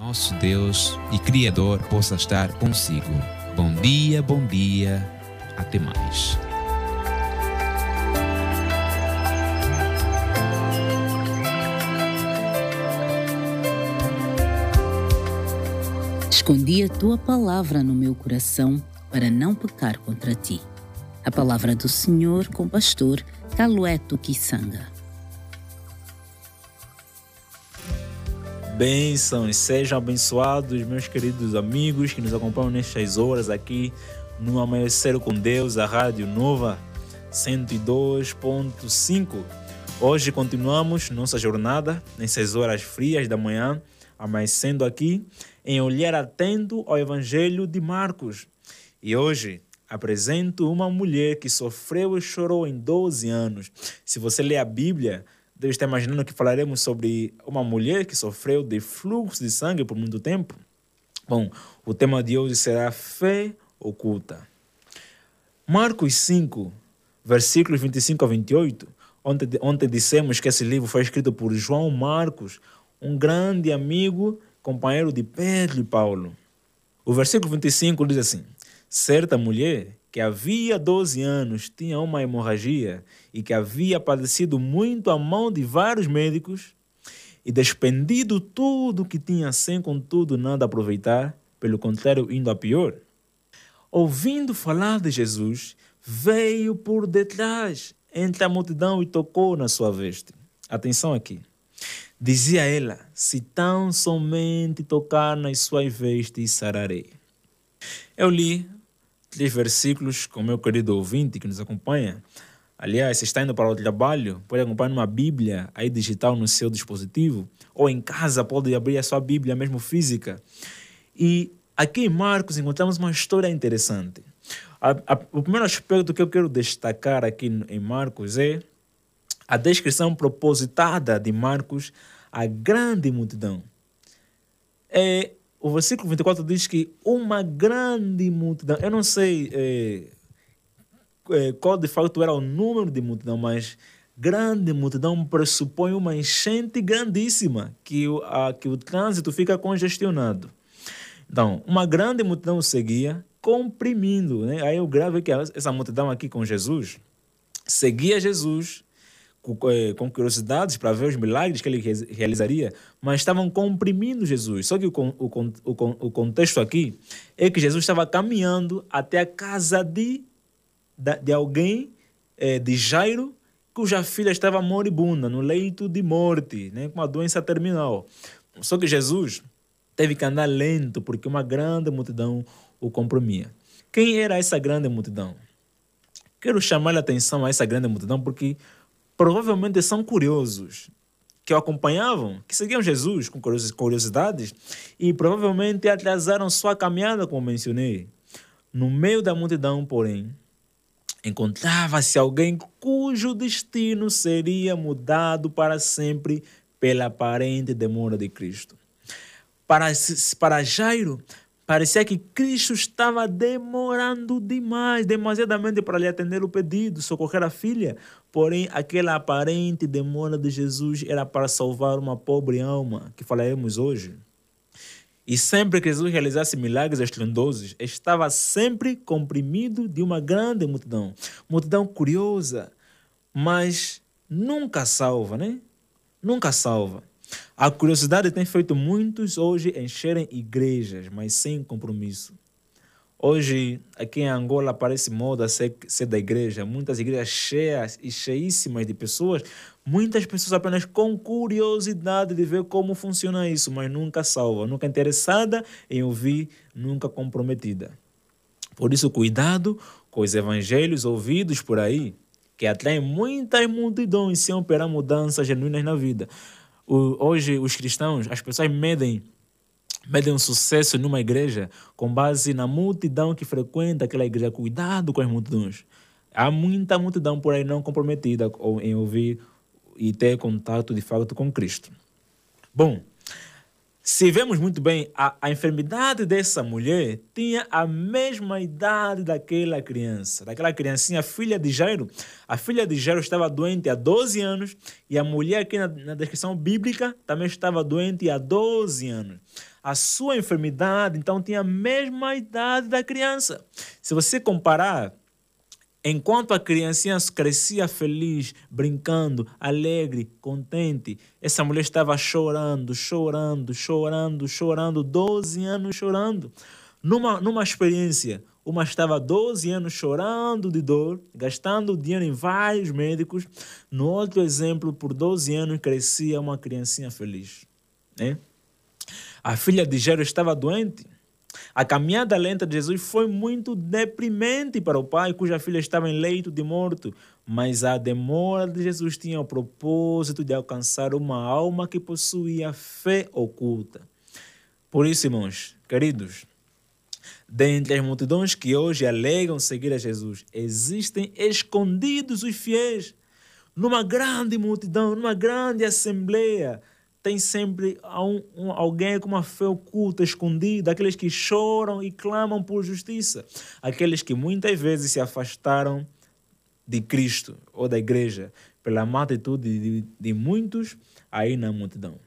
Nosso Deus e Criador possa estar consigo. Bom dia, bom dia. Até mais. Escondi a tua palavra no meu coração para não pecar contra ti. A palavra do Senhor com o pastor Calueto Kisanga. Bênçãos, sejam abençoados, meus queridos amigos que nos acompanham nestas horas aqui no Amanhecer com Deus, a Rádio Nova 102.5. Hoje continuamos nossa jornada nessas horas frias da manhã, amanhecendo aqui em olhar atento ao Evangelho de Marcos. E hoje apresento uma mulher que sofreu e chorou em 12 anos. Se você lê a Bíblia, deve estar imaginando que falaremos sobre uma mulher que sofreu de fluxo de sangue por muito tempo. Bom, o tema de hoje será fé oculta. Marcos 5, versículos 25 a 28. Ontem, ontem dissemos que esse livro foi escrito por João Marcos, um grande amigo, companheiro de Pedro e Paulo. O versículo 25 diz assim: Certa mulher que havia 12 anos tinha uma hemorragia e que havia padecido muito à mão de vários médicos e despendido tudo que tinha sem contudo nada aproveitar, pelo contrário indo a pior. Ouvindo falar de Jesus, veio por detrás entre a multidão e tocou na sua veste. Atenção aqui. Dizia ela: Se tão somente tocar nas suas vestes, sararei. Eu li três versículos com o meu querido ouvinte que nos acompanha. Aliás, se está indo para o trabalho, pode acompanhar uma Bíblia aí digital no seu dispositivo, ou em casa pode abrir a sua Bíblia mesmo física. E aqui em Marcos encontramos uma história interessante. A, a, o primeiro aspecto que eu quero destacar aqui em Marcos é a descrição propositada de Marcos à grande multidão. É, o versículo 24 diz que uma grande multidão, eu não sei é, é, qual de fato era o número de multidão, mas grande multidão pressupõe uma enchente grandíssima, que o, a, que o trânsito fica congestionado. Então, uma grande multidão seguia, comprimindo. Né? Aí o grave é que essa multidão aqui com Jesus seguia Jesus com curiosidades para ver os milagres que ele realizaria, mas estavam comprimindo Jesus. Só que o, o, o, o contexto aqui é que Jesus estava caminhando até a casa de, de alguém, é, de Jairo, cuja filha estava moribunda, no leito de morte, né, com uma doença terminal. Só que Jesus teve que andar lento, porque uma grande multidão o comprimia. Quem era essa grande multidão? Quero chamar a atenção a essa grande multidão porque provavelmente são curiosos, que o acompanhavam, que seguiam Jesus com curiosidades e provavelmente atrasaram sua caminhada, como mencionei. No meio da multidão, porém, encontrava-se alguém cujo destino seria mudado para sempre pela aparente demora de Cristo. Para, para Jairo, Parecia que Cristo estava demorando demais, demasiadamente para lhe atender o pedido, socorrer a filha. Porém, aquela aparente demora de Jesus era para salvar uma pobre alma, que falaremos hoje. E sempre que Jesus realizasse milagres estrondosos, estava sempre comprimido de uma grande multidão. Multidão curiosa, mas nunca salva, né? Nunca salva. A curiosidade tem feito muitos hoje encherem igrejas, mas sem compromisso. Hoje, aqui em Angola, parece moda ser, ser da igreja. Muitas igrejas cheias e cheíssimas de pessoas. Muitas pessoas apenas com curiosidade de ver como funciona isso, mas nunca salva, nunca interessada em ouvir, nunca comprometida. Por isso, cuidado com os evangelhos ouvidos por aí, que atraem muitas multidões sem operar mudanças genuínas na vida o, hoje os cristãos, as pessoas medem medem um sucesso numa igreja com base na multidão que frequenta aquela igreja. Cuidado com as multidões. Há muita multidão por aí não comprometida em ouvir e ter contato de fato com Cristo. Bom, se vemos muito bem, a, a enfermidade dessa mulher tinha a mesma idade daquela criança, daquela criancinha, filha de Jairo. A filha de Jairo estava doente há 12 anos e a mulher aqui na, na descrição bíblica também estava doente há 12 anos. a sua enfermidade então tinha a mesma idade da criança. Se você comparar Enquanto a criancinha crescia feliz, brincando, alegre, contente, essa mulher estava chorando, chorando, chorando, chorando, 12 anos chorando. Numa, numa experiência, uma estava 12 anos chorando de dor, gastando dinheiro em vários médicos. No outro exemplo, por 12 anos crescia uma criancinha feliz. Né? A filha de Jairo estava doente a caminhada lenta de Jesus foi muito deprimente para o pai, cuja filha estava em leito de morto. Mas a demora de Jesus tinha o propósito de alcançar uma alma que possuía fé oculta. Por isso, irmãos, queridos, dentre as multidões que hoje alegam seguir a Jesus, existem escondidos os fiéis. Numa grande multidão, numa grande assembleia, tem sempre um, um, alguém com uma fé oculta, escondida, aqueles que choram e clamam por justiça, aqueles que muitas vezes se afastaram de Cristo ou da igreja pela má atitude de, de muitos aí na multidão.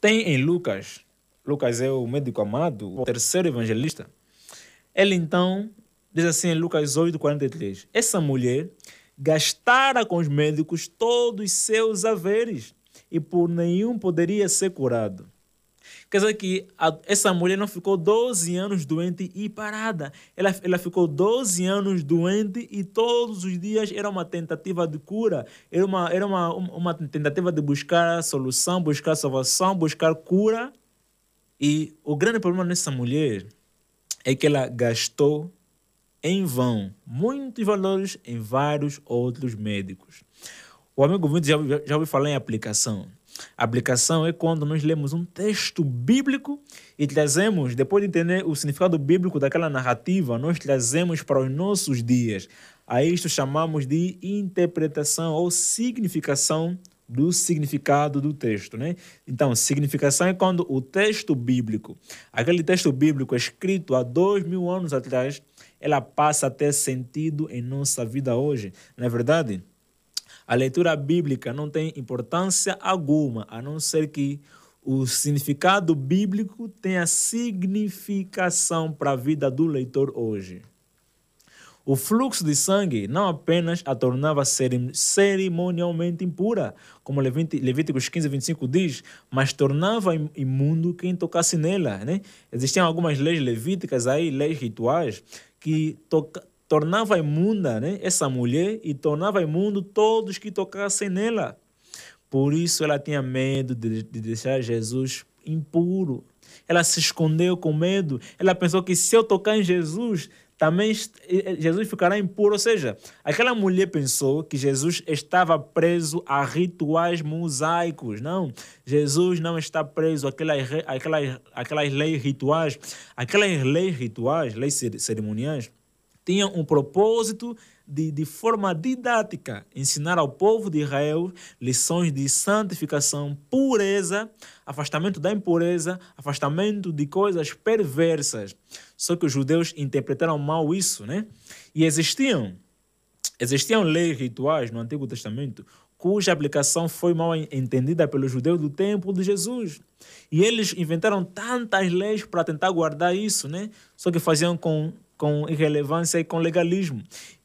Tem em Lucas, Lucas é o médico amado, o terceiro evangelista. Ele então diz assim em Lucas 8, 43: Essa mulher gastara com os médicos todos os seus haveres e por nenhum poderia ser curado. Quer dizer que a, essa mulher não ficou 12 anos doente e parada. Ela, ela ficou 12 anos doente e todos os dias era uma tentativa de cura. Era uma, era uma, uma tentativa de buscar solução, buscar salvação, buscar cura. E o grande problema nessa mulher é que ela gastou em vão muitos valores em vários outros médicos. O amigo ouvinte já, já ouviu falar em aplicação. Aplicação é quando nós lemos um texto bíblico e trazemos, depois de entender o significado bíblico daquela narrativa, nós trazemos para os nossos dias. A isto chamamos de interpretação ou significação do significado do texto, né? Então, significação é quando o texto bíblico, aquele texto bíblico escrito há dois mil anos atrás, ela passa a ter sentido em nossa vida hoje. Não é verdade? A leitura bíblica não tem importância alguma, a não ser que o significado bíblico tenha significação para a vida do leitor hoje. O fluxo de sangue não apenas a tornava cerimonialmente impura, como Levíticos 15, 25 diz, mas tornava imundo quem tocasse nela. Né? Existiam algumas leis levíticas aí, leis rituais, que toca, tornava imunda né, essa mulher e tornava imundo todos que tocassem nela. Por isso ela tinha medo de, de deixar Jesus impuro. Ela se escondeu com medo. Ela pensou que se eu tocar em Jesus, também Jesus ficará impuro. Ou seja, aquela mulher pensou que Jesus estava preso a rituais mosaicos. Não, Jesus não está preso àquelas, àquelas, àquelas leis rituais. Aquelas leis rituais, leis cerimoniais, tinham um propósito de, de forma didática, ensinar ao povo de Israel lições de santificação, pureza, afastamento da impureza, afastamento de coisas perversas. Só que os judeus interpretaram mal isso, né? E existiam, existiam leis rituais no Antigo Testamento cuja aplicação foi mal entendida pelos judeus do tempo de Jesus. E eles inventaram tantas leis para tentar guardar isso, né? Só que faziam com com irrelevância e com legalismo.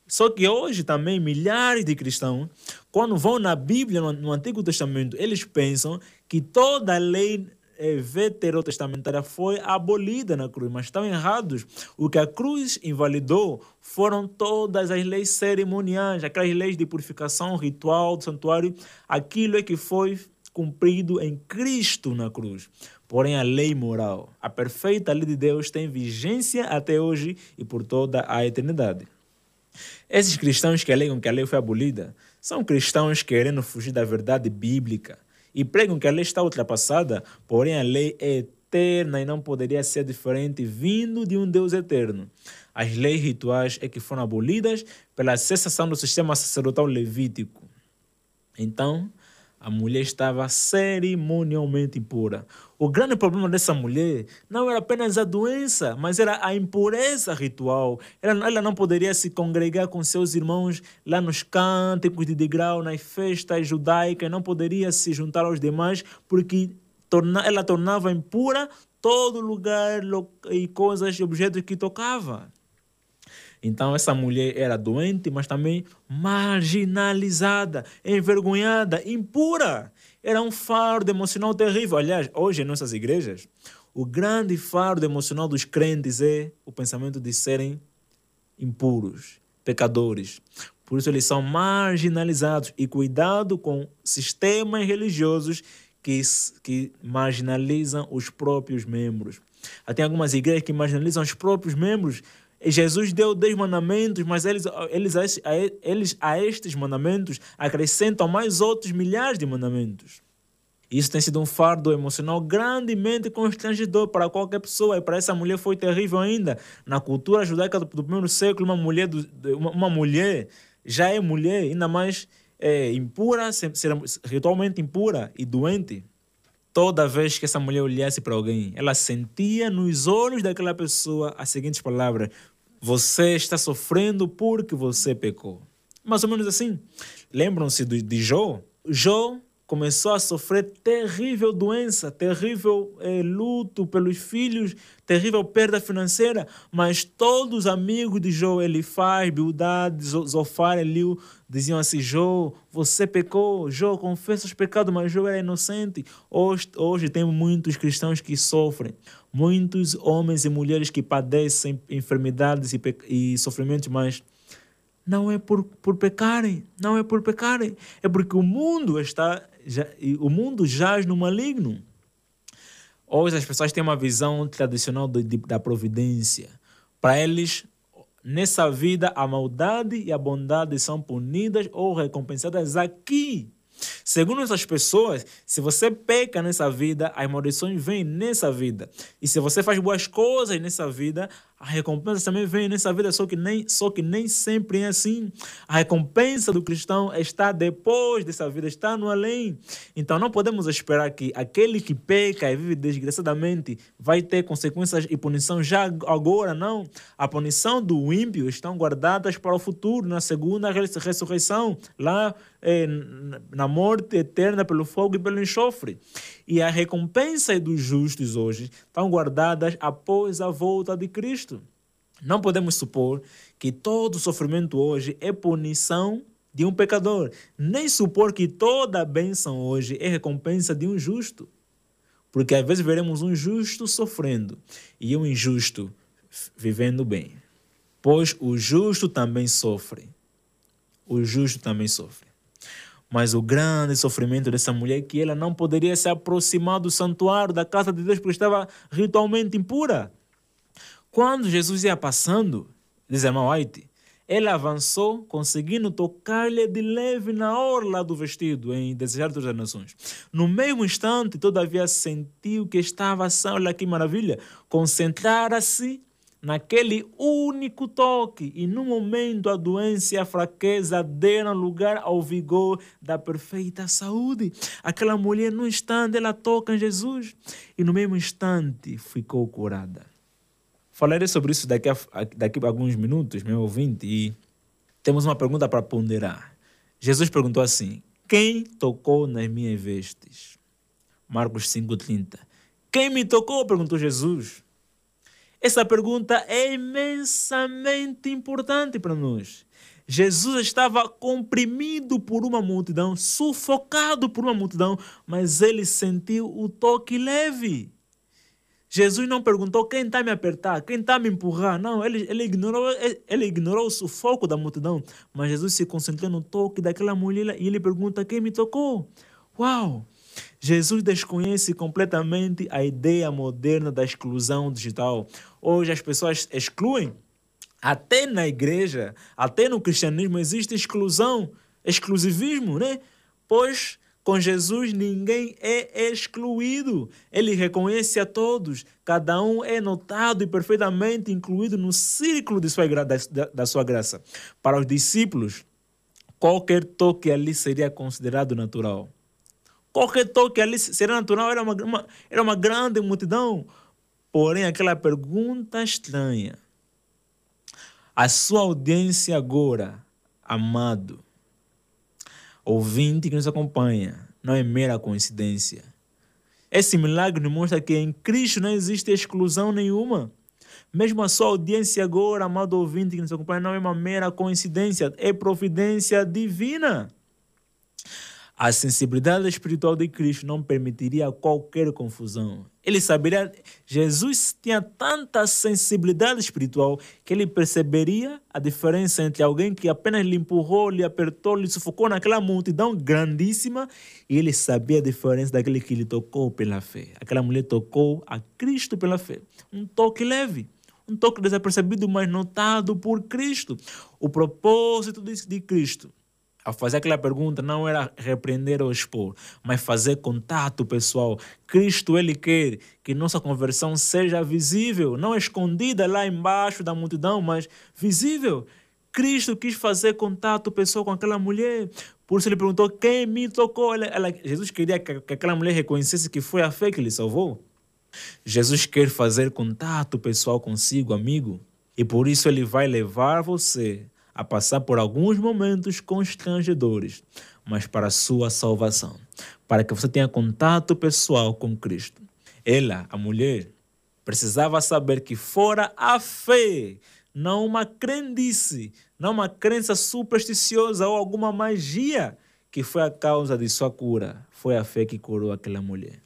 Só que hoje também milhares de cristãos, quando vão na Bíblia, no, Antigo Testamento, eles pensam que toda a lei eh, veterotestamentária foi abolida na cruz, mas estão errados. O que a cruz invalidou foram todas as leis cerimoniais, aquelas leis de purificação ritual do santuário, aquilo é que foi cumprido em Cristo na cruz. Porém, a lei moral, a perfeita lei de Deus, tem vigência até hoje e por toda a eternidade. Esses cristãos que alegam que a lei foi abolida são cristãos querendo fugir da verdade bíblica e pregam que a lei está ultrapassada, porém a lei é eterna e não poderia ser diferente vindo de um Deus eterno. As leis rituais é que foram abolidas pela cessação do sistema sacerdotal levítico. Então, a mulher estava cerimonialmente impura. O grande problema dessa mulher não era apenas a doença, mas era a impureza ritual. Ela, ela não poderia se congregar com seus irmãos lá nos cânticos de degrau, nas festas judaicas, não poderia se juntar aos demais, porque torna, ela tornava impura todo lugar e coisas e objetos que tocava. Então essa mulher era doente, mas também marginalizada, envergonhada, impura. Era um fardo emocional terrível. Aliás, hoje em nossas igrejas, o grande fardo emocional dos crentes é o pensamento de serem impuros, pecadores. Por isso eles são marginalizados e cuidado com sistemas religiosos que, que marginalizam os próprios membros. Tem algumas igrejas que marginalizam os próprios membros. Jesus deu 10 mandamentos, mas eles, eles, a, eles a estes mandamentos acrescentam mais outros milhares de mandamentos. Isso tem sido um fardo emocional grandemente constrangedor para qualquer pessoa e para essa mulher foi terrível ainda. Na cultura judaica do, primeiro século, uma mulher, do, uma, uma, mulher já é mulher, ainda mais é, impura, ritualmente impura e doente. Toda vez que essa mulher olhasse para alguém, ela sentia nos olhos daquela pessoa as seguintes palavras: Você está sofrendo porque você pecou. Mais ou menos assim. Lembram-se de, Jó? Jó começou a sofrer terrível doença, terrível eh, luto pelos filhos, terrível perda financeira, mas todos os amigos de Jó, Elifaz, Bildad, Zofar, Eliu, diziam assim, Jó, você pecou, Jó, confessa os pecados, mas Jó era inocente. Hoje, hoje tem muitos cristãos que sofrem, muitos homens e mulheres que padecem enfermidades e, e sofrimentos, mas não é por, por pecarem, não é por pecarem, é porque o mundo está já, o mundo jaz no maligno. Hoje as pessoas têm uma visão tradicional de, de, da providência. Para eles, nessa vida, a maldade e a bondade são punidas ou recompensadas aqui. Segundo essas pessoas, se você peca nessa vida, as maldições vêm nessa vida. E se você faz boas coisas nessa vida, a recompensa também vem nessa vida, só que, nem, só que nem sempre é assim. A recompensa do cristão está depois dessa vida, está no além. Então não podemos esperar que aquele que peca e vive desgraçadamente vai ter consequências e punição já agora, não. A punição do ímpio estão guardadas para o futuro, na segunda ressurreição, lá é, na morte eterna pelo fogo e pelo enxofre. E a recompensa dos justos hoje estão guardadas após a volta de Cristo. Não podemos supor que todo sofrimento hoje é punição de um pecador, nem supor que toda bênção hoje é recompensa de um justo. Porque às vezes veremos um justo sofrendo e um injusto vivendo bem. Pois o justo também sofre. O justo também sofre. Mas o grande sofrimento dessa mulher é que ela não poderia se aproximar do santuário, da casa de Deus, porque estava ritualmente impura. Quando Jesus ia passando, diz a White, ela avançou, conseguindo tocar-lhe de leve na orla do vestido, em Deserto das Nações. No mesmo instante, todavia sentiu que estava, olha que maravilha, concentrar-se naquele único toque, e no momento a doença e a fraqueza deram lugar ao vigor da perfeita saúde. Aquela mulher, no instante, ela toca em Jesus, e no mesmo instante ficou curada. Falarei sobre isso daqui a, daqui a alguns minutos, meu ouvinte, e temos uma pergunta para ponderar. Jesus perguntou assim: Quem tocou nas minhas vestes? Marcos 5,30. Quem me tocou? perguntou Jesus. Essa pergunta é imensamente importante para nós. Jesus estava comprimido por uma multidão, sufocado por uma multidão, mas ele sentiu o toque leve. Jesus não perguntou quem está me apertar, quem está me empurrar. Não, ele, ele, ignorou, ele ignorou o sufoco da multidão. Mas Jesus se concentrou no toque daquela mulher e ele pergunta quem me tocou. Uau! Jesus desconhece completamente a ideia moderna da exclusão digital. Hoje as pessoas excluem. Até na igreja, até no cristianismo existe exclusão, exclusivismo, né? Pois com Jesus ninguém é excluído. Ele reconhece a todos. Cada um é notado e perfeitamente incluído no círculo de sua, da, da sua graça. Para os discípulos, qualquer toque ali seria considerado natural. Qualquer toque ali seria natural, era uma, uma, era uma grande multidão. Porém, aquela pergunta estranha. A sua audiência agora, amado, ouvinte que nos acompanha, não é mera coincidência. Esse milagre mostra que em Cristo não existe exclusão nenhuma. Mesmo a sua audiência agora, amado ouvinte que nos acompanha, não é uma mera coincidência, é providência divina. A sensibilidade espiritual de Cristo não permitiria qualquer confusão. Ele saberia, Jesus tinha tanta sensibilidade espiritual que ele perceberia a diferença entre alguém que apenas lhe empurrou, lhe apertou, lhe sufocou naquela multidão grandíssima e ele sabia a diferença daquele que lhe tocou pela fé. Aquela mulher tocou a Cristo pela fé. Um toque leve um toque desapercebido, mas notado por Cristo. O propósito de Cristo ao fazer aquela pergunta não era repreender ou expor, mas fazer contato pessoal. Cristo, Ele quer que nossa conversão seja visível, não escondida lá embaixo da multidão, mas visível. Cristo quis fazer contato pessoal com aquela mulher. Por isso ele perguntou quem me tocou. Ela, ela, Jesus queria que, que aquela mulher reconhecesse que foi a fé que lhe salvou. Jesus quer fazer contato pessoal consigo, amigo, e por isso ele vai levar você a passar por alguns momentos constrangedores, mas para a sua salvação, para que você tenha contato pessoal com Cristo. Ela, a mulher, precisava saber que fora a fé, não uma crendice, não uma crença supersticiosa ou alguma magia que foi a causa de sua cura. Foi a fé que curou aquela mulher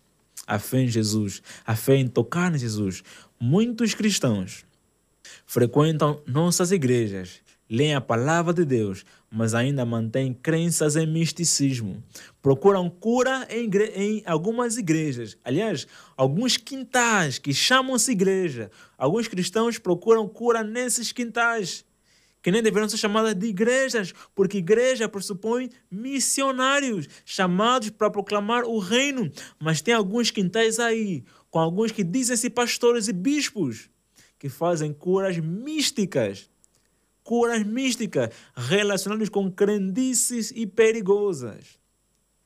a fé em Jesus, a fé em tocar em Jesus. Muitos cristãos frequentam nossas igrejas, leem a palavra de Deus, mas ainda mantêm crenças em misticismo. Procuram cura em, em algumas igrejas. Aliás, alguns quintais que chamam-se igreja. Alguns cristãos procuram cura nesses quintais que nem deveriam ser chamadas de igrejas, porque igreja pressupõe missionários chamados para proclamar o reino. Mas tem alguns quintais aí, com alguns que dizem-se pastores e bispos, que fazem curas místicas. Curas místicas relacionadas com crendices e perigosas.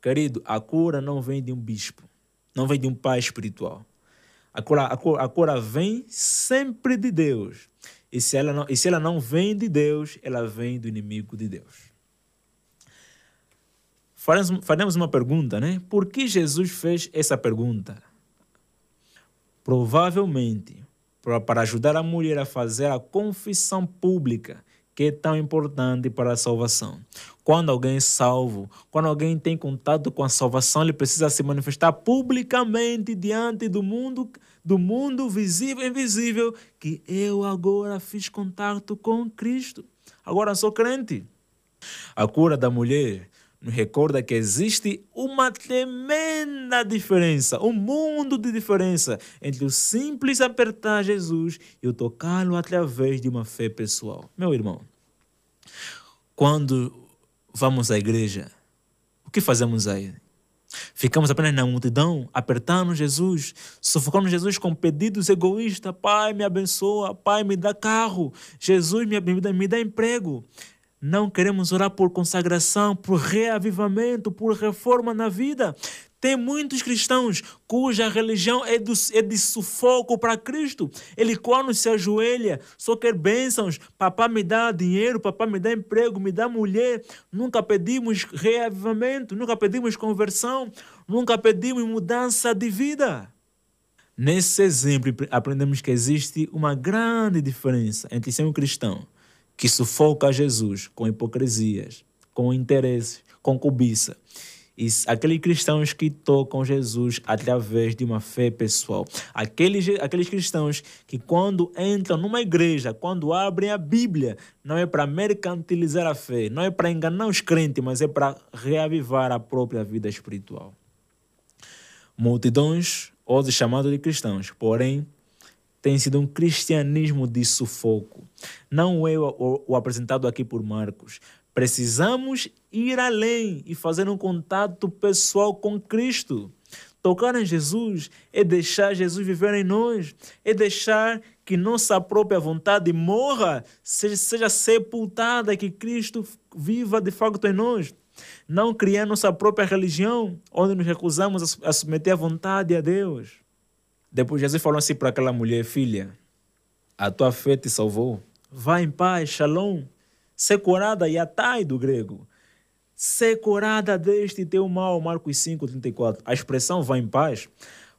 Querido, a cura não vem de um bispo, não vem de um pai espiritual. A cura, a cura, a cura vem sempre de Deus. E se, ela não, e se ela não vem de Deus, ela vem do inimigo de Deus. Faremos, faremos uma pergunta, né? Por que Jesus fez essa pergunta? Provavelmente para ajudar a mulher a fazer a confissão pública que é tão importante para a salvação. Quando alguém é salvo, quando alguém tem contato com a salvação, ele precisa se manifestar publicamente diante do mundo do mundo visível e invisível que eu agora fiz contato com Cristo. Agora sou crente. A cura da mulher nos recorda que existe uma tremenda diferença, um mundo de diferença entre o simples apertar Jesus e o tocá-lo através de uma fé pessoal. Meu irmão, quando vamos à igreja, o que fazemos aí? Ficamos apenas na multidão, apertando Jesus, sufocando Jesus com pedidos egoístas. Pai, me abençoa. Pai, me dá carro. Jesus, me, me, me dá emprego. Não queremos orar por consagração, por reavivamento, por reforma na vida. Tem muitos cristãos cuja religião é, do, é de sufoco para Cristo. Ele, quando se ajoelha, só quer bênçãos. Papá me dá dinheiro, papá me dá emprego, me dá mulher. Nunca pedimos reavivamento, nunca pedimos conversão, nunca pedimos mudança de vida. Nesse exemplo, aprendemos que existe uma grande diferença entre ser um cristão que sufoca Jesus com hipocrisias, com interesses, com cobiça e aqueles cristãos que tocam Jesus através de uma fé pessoal. Aqueles, aqueles cristãos que, quando entram numa igreja, quando abrem a Bíblia, não é para mercantilizar a fé, não é para enganar os crentes, mas é para reavivar a própria vida espiritual. Multidões, hoje chamados de cristãos, porém, tem sido um cristianismo de sufoco. Não é o, o, apresentado aqui por Marcos, Precisamos ir além e fazer um contato pessoal com Cristo. Tocar em Jesus é deixar Jesus viver em nós, é deixar que nossa própria vontade morra, seja, seja sepultada, que Cristo viva de facto em nós. Não criar nossa própria religião, onde nos recusamos a submeter a vontade a Deus. Depois Jesus falou assim para aquela mulher, filha, a tua fé te salvou. Vá em paz, shalom secorada yatai do grego. Secorada deste teu mal, Marcos 5, 34. A expressão vai em paz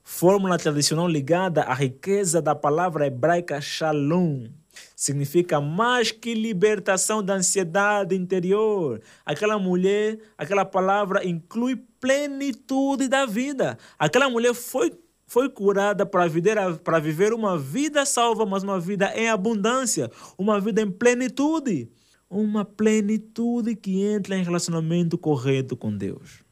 fórmula tradicional ligada à riqueza da palavra hebraica shalom. Significa mais que libertação da ansiedade interior. Aquela mulher, aquela palavra inclui plenitude da vida. Aquela mulher foi foi curada para viver, uma vida salva, mas uma vida em abundância, uma vida em plenitude. Uma plenitude que entra em relacionamento correto com Deus.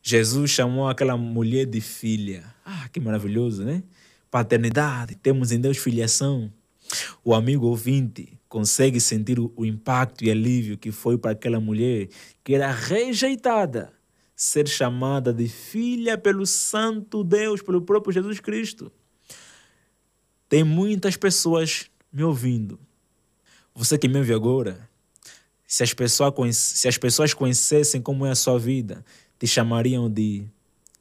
Jesus chamou aquela mulher de filha. Ah, que maravilhoso, né? Paternidade, temos em Deus filiação. O amigo ouvinte consegue sentir o impacto e alívio que foi para aquela mulher que era rejeitada ser chamada de filha pelo Santo Deus, pelo próprio Jesus Cristo. Tem muitas pessoas me ouvindo. Você que me ouve agora, se as, pessoas, se as pessoas conhecessem como é a sua vida, te chamariam de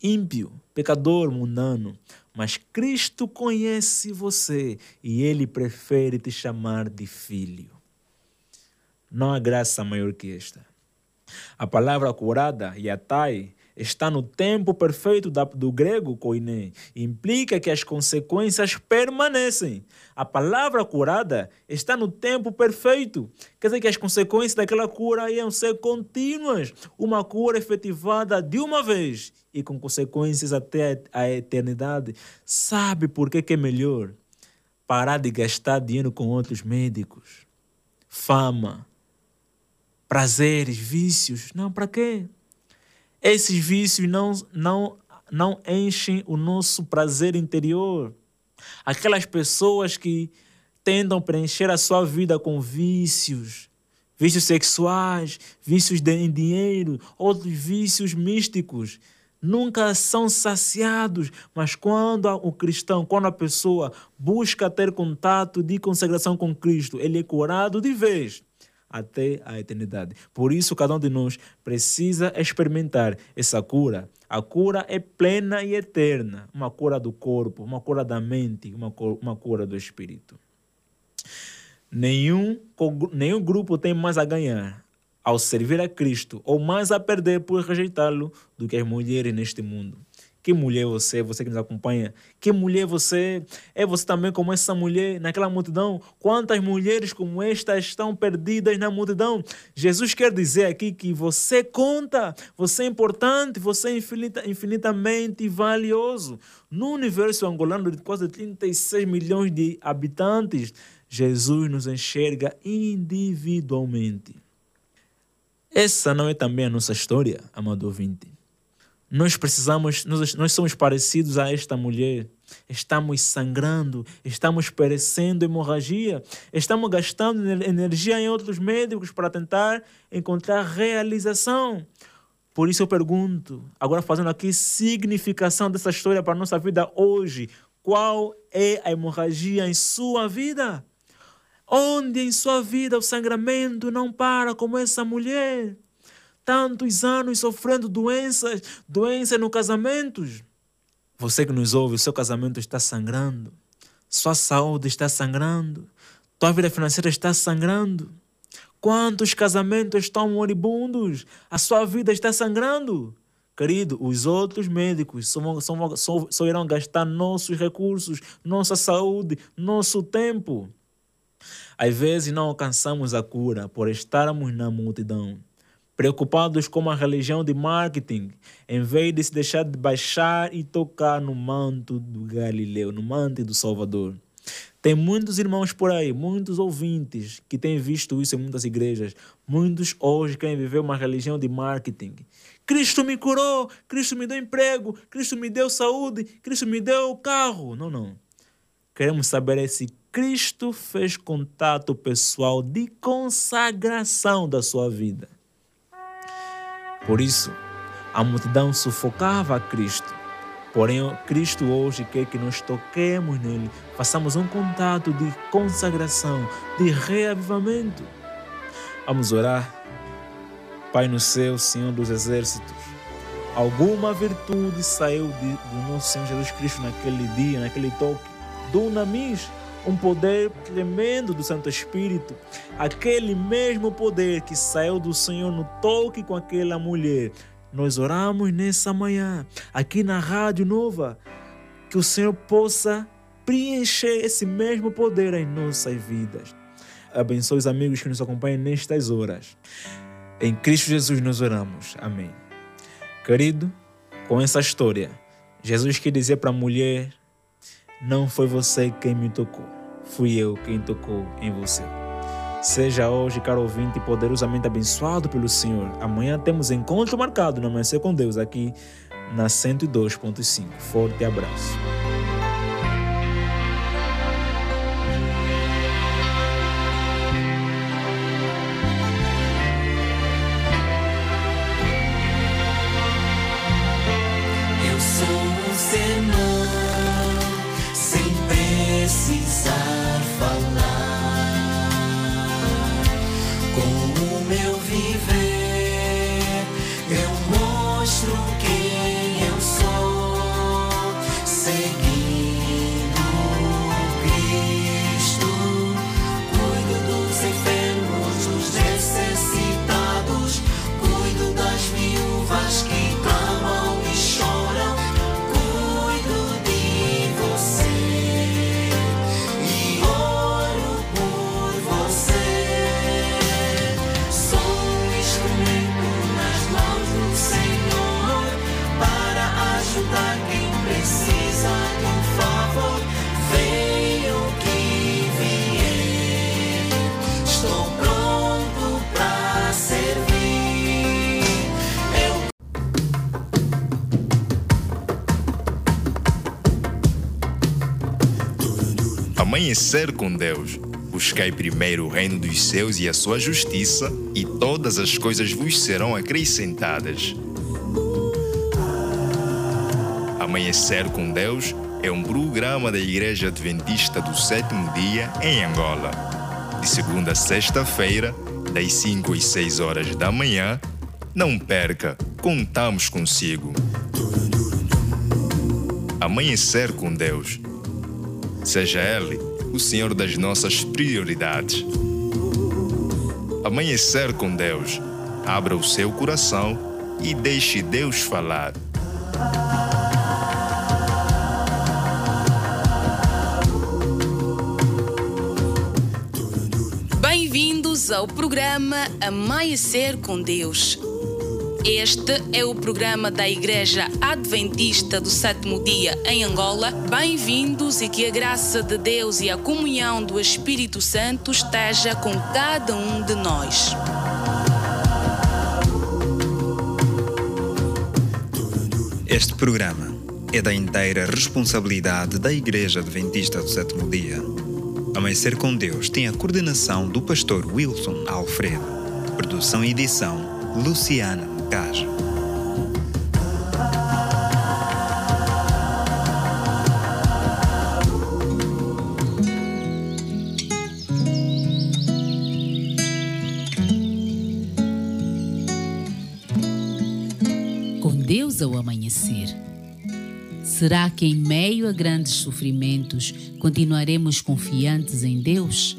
ímpio, pecador, mundano. Mas Cristo conhece você e Ele prefere te chamar de filho. Não há graça maior que esta. A palavra curada, yatai, está no tempo perfeito do grego koiné. Implica que as consequências permanecem. A palavra curada está no tempo perfeito. Quer dizer que as consequências daquela cura iam ser contínuas. Uma cura efetivada de uma vez e com consequências até a eternidade. Sabe por que, que é melhor? Parar de gastar dinheiro com outros médicos. Fama prazeres, vícios. Não, para quê? Esses vícios não, não, não enchem o nosso prazer interior. Aquelas pessoas que tentam preencher a sua vida com vícios, vícios sexuais, vícios em dinheiro, outros vícios místicos, nunca são saciados, mas quando o cristão, quando a pessoa busca ter contato de consagração com Cristo, ele é curado de vez até a eternidade. Por isso, cada um de nós precisa experimentar essa cura. A cura é plena e eterna. Uma cura do corpo, uma cura da mente, uma, uma cura do espírito. Nenhum, nenhum grupo tem mais a ganhar ao servir a Cristo ou mais a perder por rejeitá-lo do que as mulheres neste mundo. Que mulher você é, você que nos acompanha? Que mulher você é? É você também como essa mulher naquela multidão? Quantas mulheres como esta estão perdidas na multidão? Jesus quer dizer aqui que você conta, você é importante, você é infinita, infinitamente valioso. No universo angolano de quase 36 milhões de habitantes, Jesus nos enxerga individualmente. Essa não é também a nossa história, amado ouvinte. Nós precisamos, nós, nós somos parecidos a esta mulher. Estamos sangrando, estamos perecendo hemorragia, estamos gastando energia em outros médicos para tentar encontrar realização. Por isso eu pergunto, agora fazendo aqui significação dessa história para a nossa vida hoje, qual é a hemorragia em sua vida? Onde em sua vida o sangramento não para como essa mulher? Tantos anos sofrendo doenças, doenças no casamento. Você que nos ouve, o seu casamento está sangrando, sua saúde está sangrando, tua vida financeira está sangrando. Quantos casamentos estão moribundos? A sua vida está sangrando. Querido, os outros médicos só, só, só, só irão gastar nossos recursos, nossa saúde, nosso tempo. Às vezes não alcançamos a cura por estarmos na multidão preocupados com a religião de marketing, em vez de se deixar de baixar e tocar no manto do Galileu, no manto do Salvador. Tem muitos irmãos por aí, muitos ouvintes que têm visto isso em muitas igrejas. Muitos hoje querem viver uma religião de marketing. Cristo me curou, Cristo me deu emprego, Cristo me deu saúde, Cristo me deu carro. Não, não. Queremos saber se Cristo fez contato pessoal de consagração da sua vida. Por isso, a multidão sufocava Cristo. Porém, Cristo hoje quer que nós toquemos nele, façamos um contato de consagração, de reavivamento. Vamos orar. Pai no céu, Senhor dos exércitos, alguma virtude saiu de, do nosso Senhor Jesus Cristo naquele dia, naquele toque. Dunamis, um poder tremendo do Santo Espírito, aquele mesmo poder que saiu do Senhor no toque com aquela mulher. Nós oramos nessa manhã, aqui na Rádio Nova, que o Senhor possa preencher esse mesmo poder em nossas vidas. Abençoe os amigos que nos acompanham nestas horas. Em Cristo Jesus nos oramos. Amém. Querido, com essa história, Jesus quer dizer para a mulher: Não foi você quem me tocou, fui eu quem tocou em você. Seja hoje, caro ouvinte, poderosamente abençoado pelo Senhor. Amanhã temos encontro marcado no Amanhecer com Deus aqui na 102.5. Forte abraço. Amanhecer com Deus. Buscai primeiro o reino dos céus e a sua justiça, e todas as coisas vos serão acrescentadas. Amanhecer com Deus é um programa da Igreja Adventista do Sétimo Dia em Angola. De segunda a sexta-feira, das 5 às 6 horas da manhã. Não perca, contamos consigo. Amanhecer com Deus. Seja Ele o Senhor das nossas prioridades. Amanhecer com Deus. Abra o seu coração e deixe Deus falar. Bem-vindos ao programa Amanhecer com Deus. Este é o programa da Igreja Adventista do Sétimo Dia em Angola. Bem-vindos e que a graça de Deus e a comunhão do Espírito Santo esteja com cada um de nós. Este programa é da inteira responsabilidade da Igreja Adventista do Sétimo Dia. Amanhecer com Deus tem a coordenação do pastor Wilson Alfredo. Produção e edição Luciana Caja. Com Deus ao amanhecer. Será que em meio a grandes sofrimentos continuaremos confiantes em Deus?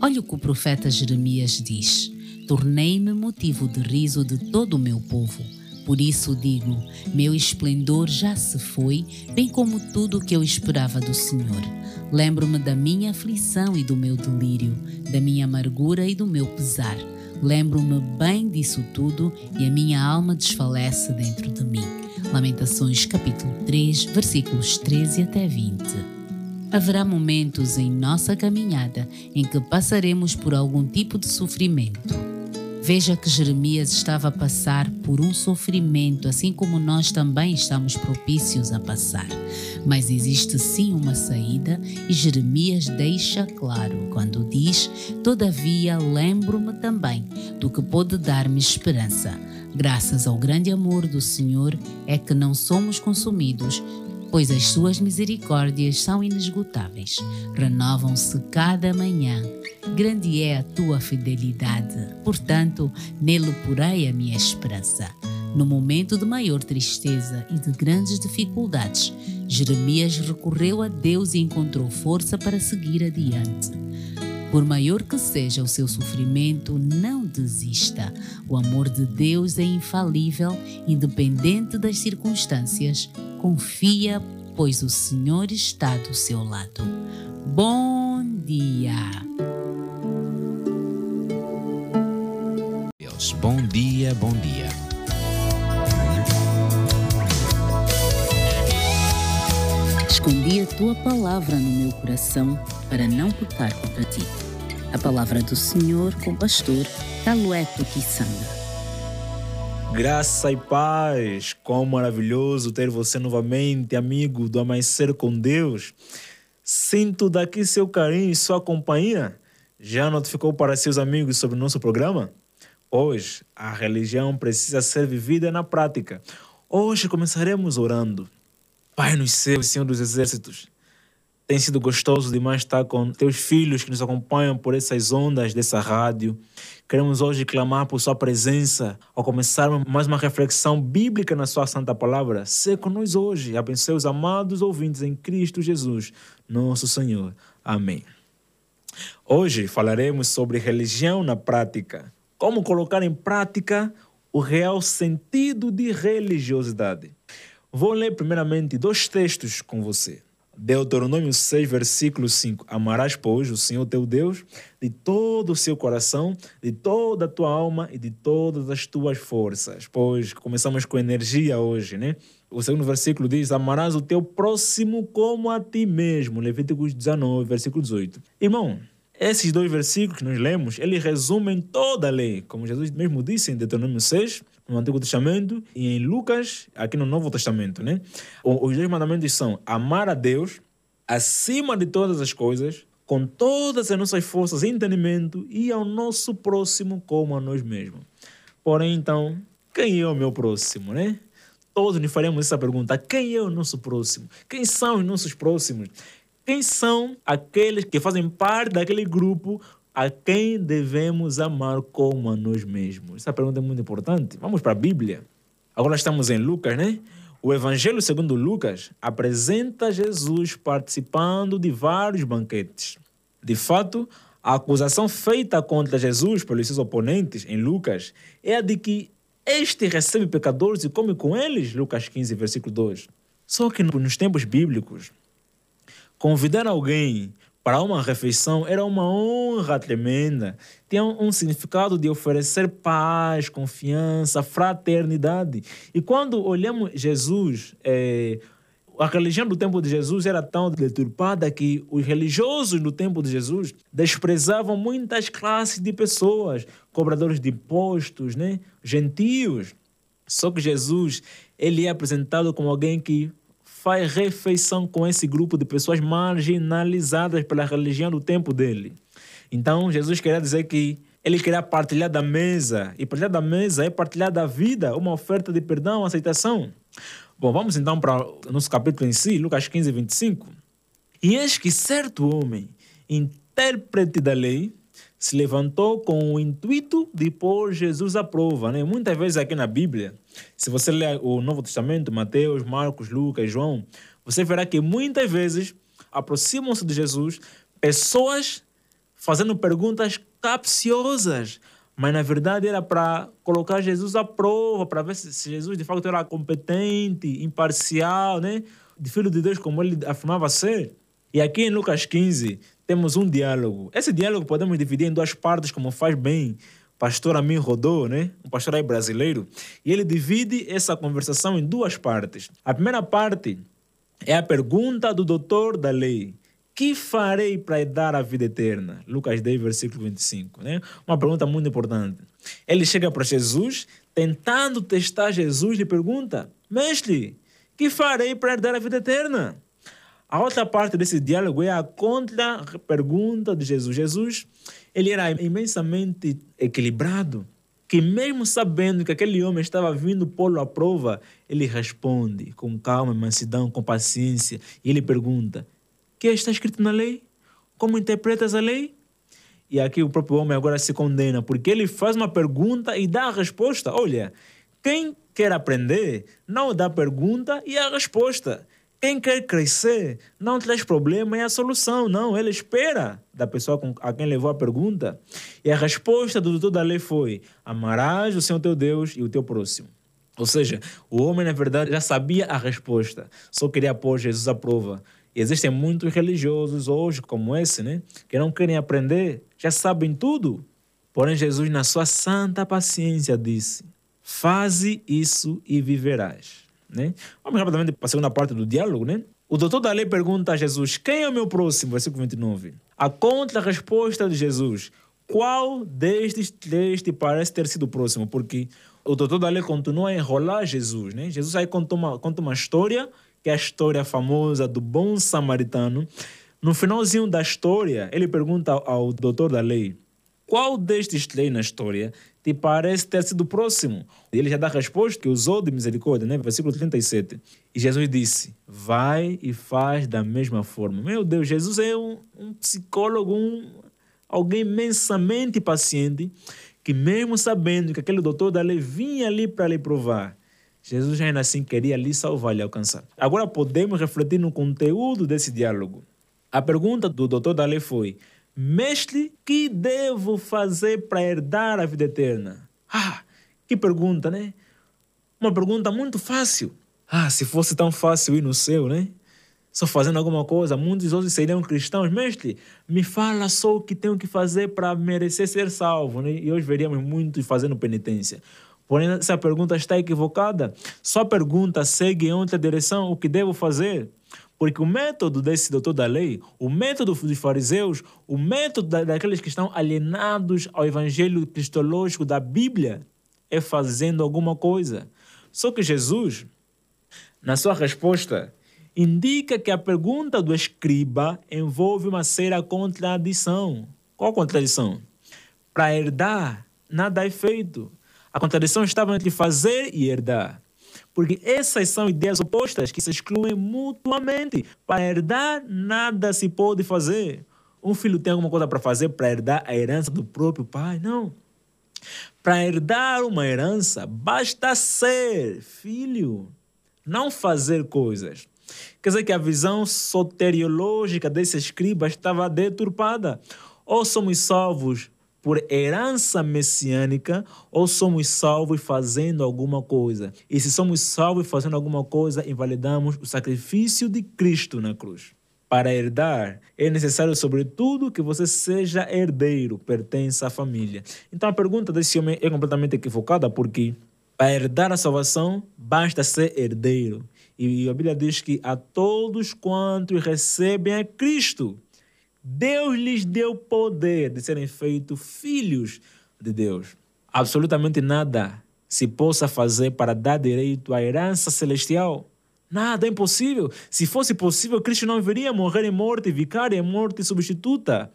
Olha o que o profeta Jeremias diz: Tornei-me motivo de riso de todo o meu povo. Por isso digo: meu esplendor já se foi, bem como tudo o que eu esperava do Senhor. Lembro-me da minha aflição e do meu delírio, da minha amargura e do meu pesar. Lembro-me bem disso tudo e a minha alma desfalece dentro de mim. Lamentações capítulo 3, versículos 13 até 20. Haverá momentos em nossa caminhada em que passaremos por algum tipo de sofrimento. Veja que Jeremias estava a passar por um sofrimento, assim como nós também estamos propícios a passar. Mas existe sim uma saída e Jeremias deixa claro quando diz: Todavia lembro-me também do que pode dar-me esperança. Graças ao grande amor do Senhor é que não somos consumidos, pois as suas misericórdias são inesgotáveis, renovam-se cada manhã. Grande é a tua fidelidade, portanto, nele porei a minha esperança. No momento de maior tristeza e de grandes dificuldades, Jeremias recorreu a Deus e encontrou força para seguir adiante. Por maior que seja o seu sofrimento, não desista. O amor de Deus é infalível, independente das circunstâncias. Confia, pois o Senhor está do seu lado. Bom dia! Deus, bom dia, bom dia. Escondi a tua palavra no meu coração para não pecar contra ti. A palavra do Senhor com o pastor Calueto Quissanga. Graça e paz, quão maravilhoso ter você novamente, amigo do Amanhecer com Deus. Sinto daqui seu carinho e sua companhia. Já notificou para seus amigos sobre o nosso programa? Hoje, a religião precisa ser vivida na prática. Hoje começaremos orando. Pai nos céus, Senhor dos Exércitos, tem sido gostoso demais estar com teus filhos que nos acompanham por essas ondas dessa rádio. Queremos hoje clamar por Sua presença ao começarmos mais uma reflexão bíblica na Sua Santa Palavra. Ser conosco hoje. Abençoe os amados ouvintes em Cristo Jesus, nosso Senhor. Amém. Hoje falaremos sobre religião na prática. Como colocar em prática o real sentido de religiosidade. Vou ler primeiramente dois textos com você. Deuteronômio 6, versículo 5. Amarás, pois, o Senhor teu Deus de todo o seu coração, de toda a tua alma e de todas as tuas forças. Pois começamos com energia hoje, né? O segundo versículo diz: Amarás o teu próximo como a ti mesmo. Levíticos 19, versículo 18. Irmão, esses dois versículos que nós lemos, eles resumem toda a lei, como Jesus mesmo disse em Deuteronômio 6, no Antigo Testamento, e em Lucas, aqui no Novo Testamento, né? Os dois mandamentos são amar a Deus acima de todas as coisas, com todas as nossas forças e entendimento, e ao nosso próximo como a nós mesmos. Porém, então, quem é o meu próximo, né? Todos nos faremos essa pergunta: quem é o nosso próximo? Quem são os nossos próximos? Quem são aqueles que fazem parte daquele grupo a quem devemos amar como a nós mesmos? Essa pergunta é muito importante. Vamos para a Bíblia. Agora estamos em Lucas, né? O Evangelho segundo Lucas apresenta Jesus participando de vários banquetes. De fato, a acusação feita contra Jesus pelos seus oponentes em Lucas é a de que este recebe pecadores e come com eles, Lucas 15, versículo 2. Só que nos tempos bíblicos, Convidar alguém para uma refeição era uma honra tremenda. Tinha um significado de oferecer paz, confiança, fraternidade. E quando olhamos Jesus, é, a religião do tempo de Jesus era tão deturpada que os religiosos do tempo de Jesus desprezavam muitas classes de pessoas, cobradores de impostos, né? gentios. Só que Jesus ele é apresentado como alguém que faz refeição com esse grupo de pessoas marginalizadas pela religião do tempo dele. Então, Jesus queria dizer que ele queria partilhar da mesa, e partilhar da mesa é partilhar da vida, uma oferta de perdão, aceitação. Bom, vamos então para o nosso capítulo em si, Lucas 15, 25. E eis que certo homem, intérprete da lei, se levantou com o intuito de pôr Jesus à prova. Né? Muitas vezes aqui na Bíblia, se você ler o Novo Testamento, Mateus, Marcos, Lucas, João, você verá que muitas vezes aproximam-se de Jesus pessoas fazendo perguntas capciosas, mas na verdade era para colocar Jesus à prova, para ver se Jesus de fato era competente, imparcial, né? de filho de Deus como ele afirmava ser. E aqui em Lucas 15 temos um diálogo. Esse diálogo podemos dividir em duas partes, como faz bem pastor Amin Rodô, né? um pastor aí brasileiro. E ele divide essa conversação em duas partes. A primeira parte é a pergunta do doutor da lei. Que farei para dar a vida eterna? Lucas 10, versículo 25. Né? Uma pergunta muito importante. Ele chega para Jesus, tentando testar Jesus, e pergunta: Mestre, que farei para dar a vida eterna? A outra parte desse diálogo é a contra-pergunta de Jesus. Jesus, ele era imensamente equilibrado, que mesmo sabendo que aquele homem estava vindo pô-lo à prova, ele responde com calma, mansidão, com paciência, e ele pergunta, que está escrito na lei? Como interpretas a lei? E aqui o próprio homem agora se condena, porque ele faz uma pergunta e dá a resposta. Olha, quem quer aprender, não dá a pergunta e a resposta. Quem quer crescer não traz problema é a solução, não. Ele espera da pessoa a quem levou a pergunta. E a resposta do doutor da lei foi: amarás o Senhor teu Deus e o teu próximo. Ou seja, o homem, na verdade, já sabia a resposta, só queria pôr Jesus à prova. E existem muitos religiosos hoje, como esse, né? que não querem aprender, já sabem tudo. Porém, Jesus, na sua santa paciência, disse: Faze isso e viverás. Né? Vamos rapidamente para a segunda parte do diálogo. Né? O doutor da lei pergunta a Jesus: Quem é o meu próximo? Versículo 29. A contra-resposta de Jesus: Qual destes três te parece ter sido o próximo? Porque o doutor da lei continua a enrolar Jesus. Né? Jesus aí conta uma, conta uma história, que é a história famosa do bom samaritano. No finalzinho da história, ele pergunta ao, doutor da lei: Qual destes três na história te parece ter sido próximo? Ele já dá a resposta que usou de misericórdia, né? versículo 37. E Jesus disse: Vai e faz da mesma forma. Meu Deus, Jesus é um, um psicólogo, um, alguém imensamente paciente, que mesmo sabendo que aquele doutor da lei vinha ali para lhe provar, Jesus ainda assim queria lhe salvar, lhe alcançar. Agora podemos refletir no conteúdo desse diálogo. A pergunta do doutor da lei foi: Mestre, que devo fazer para herdar a vida eterna? Ah, que pergunta, né? Uma pergunta muito fácil. Ah, se fosse tão fácil ir no céu, né? Só fazendo alguma coisa, muitos outros seriam cristãos. Mestre, me fala só o que tenho que fazer para merecer ser salvo. Né? E hoje veríamos muitos fazendo penitência. Porém, essa pergunta está equivocada. Sua pergunta segue em outra direção. O que devo fazer? Porque o método desse doutor da lei, o método dos fariseus, o método da, daqueles que estão alienados ao evangelho cristológico da Bíblia é fazendo alguma coisa. Só que Jesus, na sua resposta, indica que a pergunta do escriba envolve uma séria contradição. Qual contradição? Para herdar, nada é feito. A contradição estava entre fazer e herdar. Porque essas são ideias opostas que se excluem mutuamente. Para herdar, nada se pode fazer. Um filho tem alguma coisa para fazer para herdar a herança do próprio pai? Não. Para herdar uma herança, basta ser filho, não fazer coisas. Quer dizer que a visão soteriológica desse escriba estava deturpada. Ou somos salvos por herança messiânica ou somos salvos fazendo alguma coisa. E se somos salvos fazendo alguma coisa, invalidamos o sacrifício de Cristo na cruz. Para herdar, é necessário, sobretudo, que você seja herdeiro, pertence à família. Então a pergunta desse homem é completamente equivocada, porque para herdar a salvação, basta ser herdeiro. E a Bíblia diz que a todos quantos recebem a Cristo, Deus lhes deu poder de serem feitos filhos de Deus. Absolutamente nada se possa fazer para dar direito à herança celestial. Nada é impossível. Se fosse possível, Cristo não viria morrer em morte vicária, em morte substituta.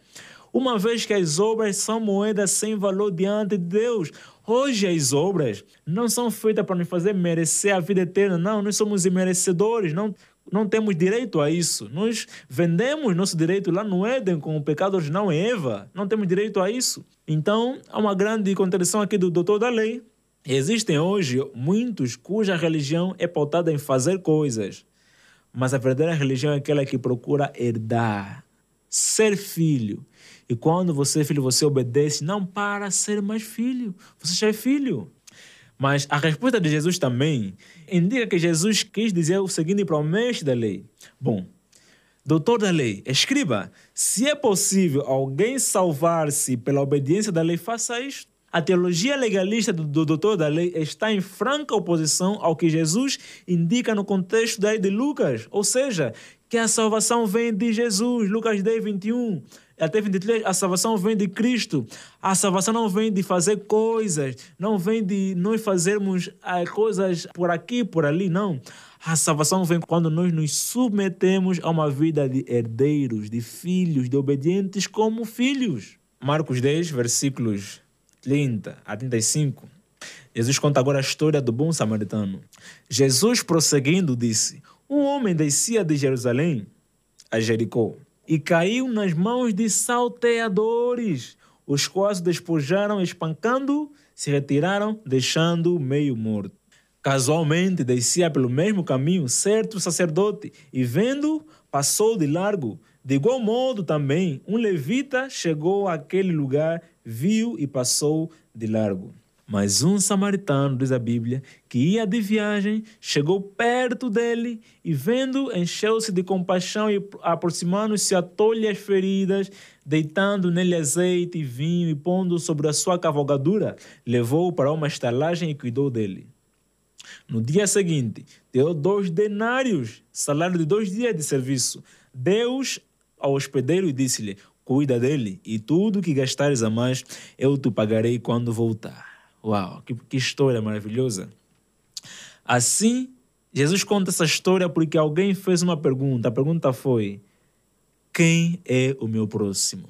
Uma vez que as obras são moedas sem valor diante de Deus. Hoje as obras não são feitas para nos fazer merecer a vida eterna. Não, nós somos imerecedores. Não, não temos direito a isso. Nós vendemos nosso direito lá no Éden com o pecado original em Eva. Não temos direito a isso. Então, há uma grande contradição aqui do doutor da lei. Existem hoje muitos cuja religião é pautada em fazer coisas, mas a verdadeira religião é aquela que procura herdar, ser filho. E quando você é filho, você obedece não para ser mais filho, você já é filho. Mas a resposta de Jesus também indica que Jesus quis dizer o seguinte para o mestre da lei: Bom, doutor da lei, escriba, se é possível alguém salvar-se pela obediência da lei, faça isto. A teologia legalista do, do doutor da lei está em franca oposição ao que Jesus indica no contexto da lei de Lucas, ou seja, que a salvação vem de Jesus, Lucas 10, 21 até 23, a salvação vem de Cristo. A salvação não vem de fazer coisas, não vem de nós fazermos ah, coisas por aqui, por ali, não. A salvação vem quando nós nos submetemos a uma vida de herdeiros, de filhos, de obedientes como filhos. Marcos 10, versículos 30 a 35. Jesus conta agora a história do bom samaritano. Jesus, prosseguindo, disse: Um homem descia de Jerusalém a Jericó e caiu nas mãos de salteadores, os quais despojaram espancando, se retiraram, deixando-o meio morto. Casualmente descia pelo mesmo caminho certo sacerdote e, vendo, passou de largo. De igual modo também, um levita chegou àquele lugar, viu e passou de largo. Mas um samaritano, diz a Bíblia, que ia de viagem, chegou perto dele e, vendo, encheu-se de compaixão e, aproximando-se, atou-lhe as feridas, deitando nele azeite e vinho e pondo sobre a sua cavalgadura, levou-o para uma estalagem e cuidou dele. No dia seguinte, deu dois denários, salário de dois dias de serviço. Deus ao hospedeiro e disse-lhe: Cuida dele, e tudo que gastares a mais, eu te pagarei quando voltar. Uau, que, que história maravilhosa! Assim, Jesus conta essa história porque alguém fez uma pergunta. A pergunta foi: Quem é o meu próximo?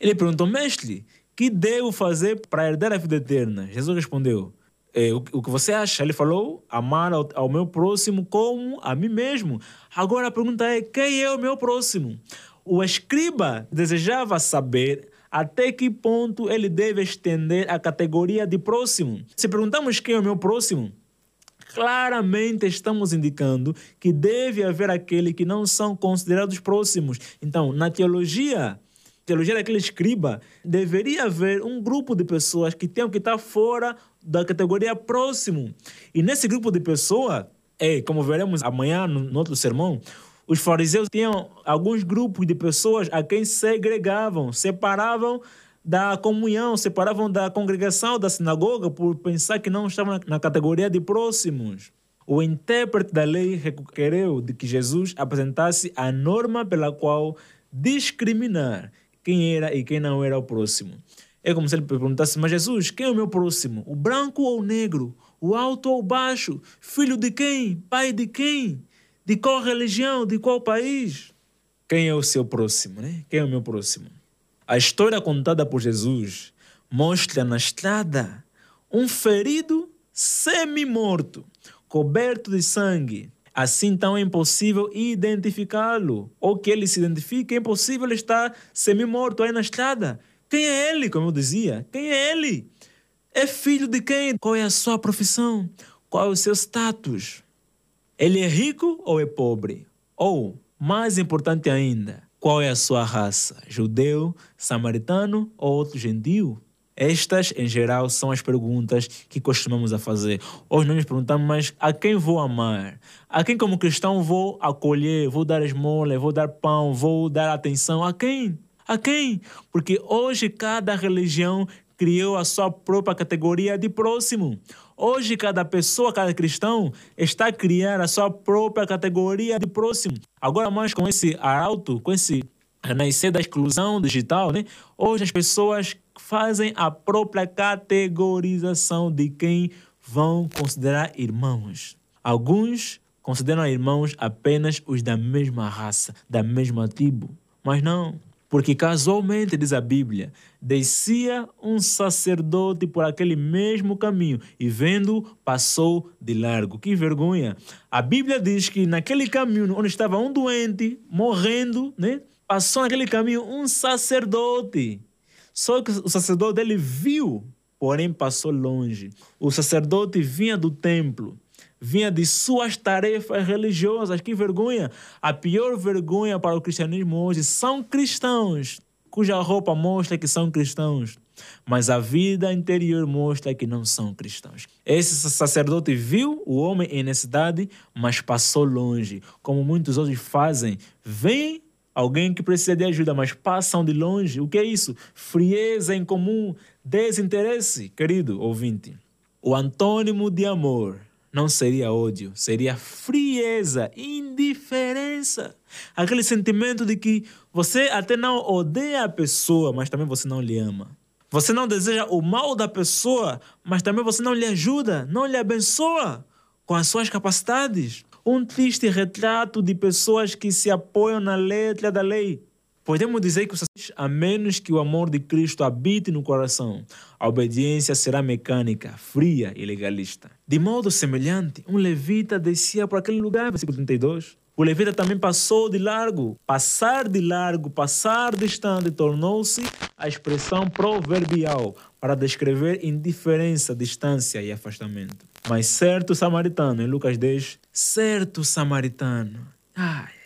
Ele perguntou, mestre, que devo fazer para herdar a vida eterna? Jesus respondeu: é, o, o, que você acha? Ele falou: amar ao, ao, meu próximo como a mim mesmo. Agora a pergunta é: quem é o meu próximo? O escriba desejava saber até que ponto ele deve estender a categoria de próximo. Se perguntamos quem é o meu próximo, claramente estamos indicando que deve haver aquele que não são considerados próximos. Então, na teologia, teologia daquele escriba, deveria haver um grupo de pessoas que tenham que estar fora da categoria próximo. E nesse grupo de pessoas, é, como veremos amanhã no, no outro sermão, os fariseus tinham alguns grupos de pessoas a quem segregavam, separavam da comunhão, separavam da congregação, da sinagoga, por pensar que não estavam na categoria de próximos. O intérprete da lei requereu de que Jesus apresentasse a norma pela qual discriminar quem era e quem não era o próximo. É como se ele perguntasse: Mas Jesus, quem é o meu próximo? O branco ou o negro? O alto ou o baixo? Filho de quem? Pai de quem? De qual religião? De qual país? Quem é o seu próximo, né? Quem é o meu próximo? A história contada por Jesus mostra na estrada um ferido semi-morto, coberto de sangue. Assim, então, é impossível identificá-lo. Ou que ele se identifique, é impossível estar semi-morto aí na estrada. Quem é ele, como eu dizia? Quem é ele? É filho de quem? Qual é a sua profissão? Qual é o seu status? Ele é rico ou é pobre? Ou, mais importante ainda, qual é a sua raça? Judeu, samaritano ou outro gentil? Estas, em geral, são as perguntas que costumamos a fazer. Hoje nós nos perguntamos, mas a quem vou amar? A quem como cristão vou acolher, vou dar esmola, vou dar pão, vou dar atenção? A quem? A quem? Porque hoje cada religião criou a sua própria categoria de próximo. Hoje cada pessoa, cada cristão está a criar a sua própria categoria de próximo. Agora mais com esse arauto, com esse renascer da exclusão digital, né? Hoje as pessoas fazem a própria categorização de quem vão considerar irmãos. Alguns consideram irmãos apenas os da mesma raça, da mesma tribo. Mas não. Porque casualmente, diz a Bíblia, descia um sacerdote por aquele mesmo caminho e vendo, passou de largo. Que vergonha! A Bíblia diz que naquele caminho onde estava um doente, morrendo, né? Passou naquele caminho um sacerdote. Só que o sacerdote ele viu, porém passou longe. O sacerdote vinha do templo vinha de suas tarefas religiosas. Que vergonha! A pior vergonha para o cristianismo hoje são cristãos, cuja roupa mostra que são cristãos, mas a vida interior mostra que não são cristãos. Esse sacerdote viu o homem em necessidade, mas passou longe, como muitos outros fazem. Vem alguém que precisa de ajuda, mas passam de longe. O que é isso? Frieza em comum, desinteresse, querido ouvinte. O antônimo de amor não seria ódio, seria frieza, indiferença. Aquele sentimento de que você até não odeia a pessoa, mas também você não lhe ama. Você não deseja o mal da pessoa, mas também você não lhe ajuda, não lhe abençoa com as suas capacidades. Um triste retrato de pessoas que se apoiam na letra da lei, Podemos dizer que, a menos que o amor de Cristo habite no coração, a obediência será mecânica, fria e legalista. De modo semelhante, um levita descia por aquele lugar, versículo 32. O levita também passou de largo. Passar de largo, passar distante, tornou-se a expressão proverbial para descrever indiferença, distância e afastamento. Mas certo samaritano, em Lucas 10, certo samaritano. Ai,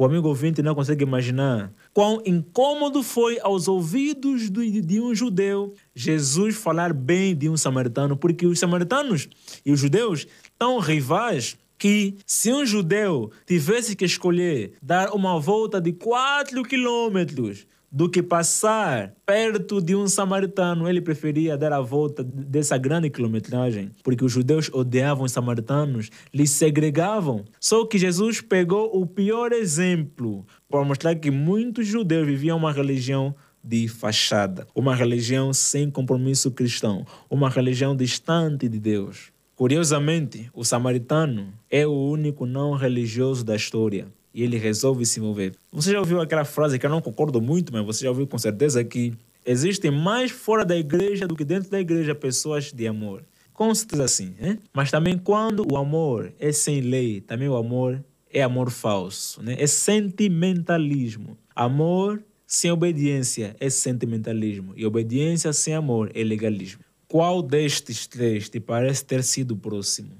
o amigo ouvinte não consegue imaginar quão incômodo foi aos ouvidos do- de um judeu Jesus falar bem de um samaritano, porque os samaritanos e os judeus tão rivais que se um judeu tivesse que escolher dar uma volta de 4 quilômetros do que passar perto de um samaritano, ele preferia dar a volta dessa grande quilometragem, porque os judeus odiavam os samaritanos, lhes segregavam. Só que Jesus pegou o pior exemplo para mostrar que muitos judeus viviam uma religião de fachada, uma religião sem compromisso cristão, uma religião distante de Deus. Curiosamente, o samaritano é o único não religioso da história e ele resolve se mover. Você já ouviu aquela frase que eu não concordo muito, mas você já ouviu com certeza que existem mais fora da igreja do que dentro da igreja pessoas de amor. Com certeza sim, né? Mas também quando o amor é sem lei, também o amor é amor falso, né? É sentimentalismo. Amor sem obediência é sentimentalismo e obediência sem amor é legalismo. Qual destes três te parece ter sido próximo?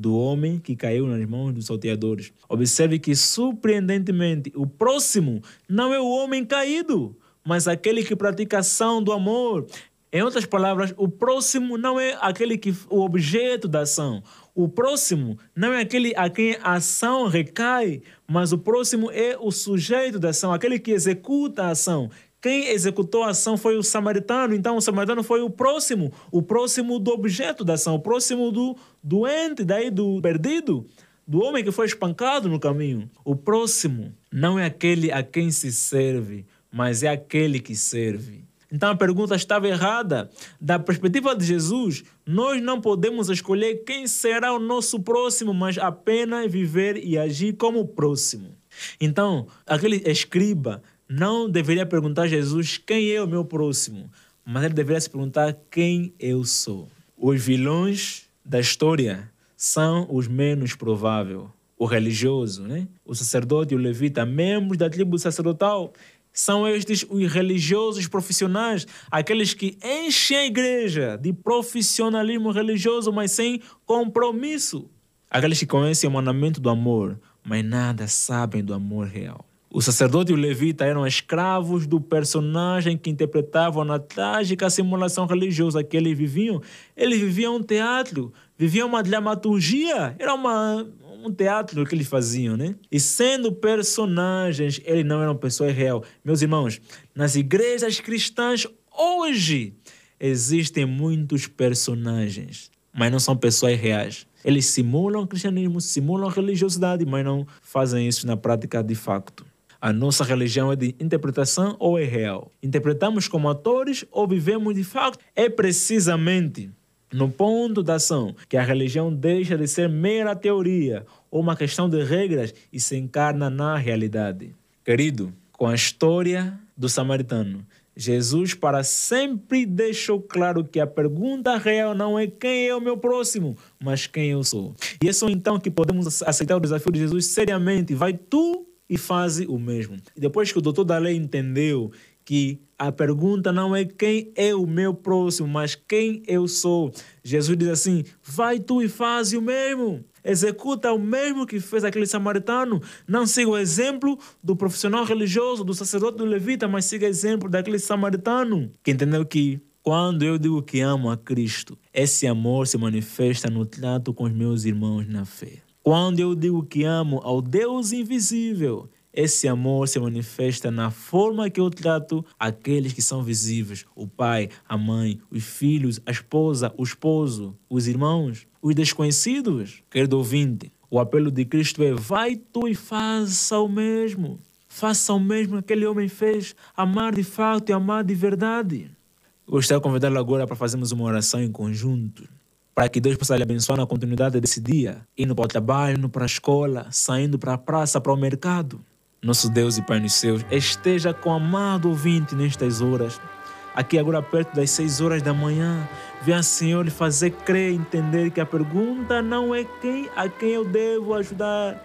Do homem que caiu nas mãos dos salteadores. Observe que, surpreendentemente, o próximo não é o homem caído, mas aquele que pratica a ação do amor. Em outras palavras, o próximo não é aquele que o objeto da ação. O próximo não é aquele a quem a ação recai, mas o próximo é o sujeito da ação, aquele que executa a ação. Quem executou a ação foi o samaritano, então o samaritano foi o próximo, o próximo do objeto da ação, o próximo do doente, daí do perdido, do homem que foi espancado no caminho. O próximo não é aquele a quem se serve, mas é aquele que serve. Então a pergunta estava errada. Da perspectiva de Jesus, nós não podemos escolher quem será o nosso próximo, mas apenas viver e agir como próximo. Então, aquele escriba não deveria perguntar a Jesus quem é o meu próximo, mas ele deveria se perguntar quem eu sou. Os vilões da história são os menos prováveis. O religioso, né? o sacerdote e o levita, membros da tribo sacerdotal, são estes os religiosos profissionais, aqueles que enchem a igreja de profissionalismo religioso, mas sem compromisso. Aqueles que conhecem o mandamento do amor, mas nada sabem do amor real. O sacerdote e o levita eram escravos do personagem que interpretavam na trágica simulação religiosa que eles viviam. Eles viviam um teatro, viviam uma dramaturgia, era uma, um teatro que eles faziam, né? E sendo personagens, eles não eram pessoas reais. Meus irmãos, nas igrejas cristãs hoje existem muitos personagens, mas não são pessoas reais. Eles simulam cristianismo, simulam religiosidade, mas não fazem isso na prática de facto. A nossa religião é de interpretação ou é real? Interpretamos como atores ou vivemos de facto? É precisamente no ponto da ação que a religião deixa de ser mera teoria ou uma questão de regras e se encarna na realidade. Querido, com a história do samaritano, Jesus para sempre deixou claro que a pergunta real não é quem é o meu próximo, mas quem eu sou. E é só então que podemos aceitar o desafio de Jesus seriamente. Vai tu e faze o mesmo. Depois que o doutor da lei entendeu que a pergunta não é quem é o meu próximo, mas quem eu sou, Jesus diz assim: vai tu e faze o mesmo. Executa o mesmo que fez aquele samaritano. Não siga o exemplo do profissional religioso, do sacerdote, do levita, mas siga o exemplo daquele samaritano que entendeu que quando eu digo que amo a Cristo, esse amor se manifesta no trato com os meus irmãos na fé. Quando eu digo que amo ao Deus invisível, esse amor se manifesta na forma que eu trato aqueles que são visíveis: o pai, a mãe, os filhos, a esposa, o esposo, os irmãos, os desconhecidos. Querido ouvinte, o apelo de Cristo é: vai tu e faça o mesmo. Faça o mesmo que aquele homem fez, amar de fato e amar de verdade. Gostaria de convidá-lo agora para fazermos uma oração em conjunto para que Deus possa lhe abençoar na continuidade desse dia, indo para o trabalho, para a escola, saindo para a praça, para o mercado. Nosso Deus e Pai nos céus, esteja com o amado ouvinte nestas horas. Aqui agora perto das seis horas da manhã, venha Senhor lhe fazer crer entender que a pergunta não é quem a quem eu devo ajudar,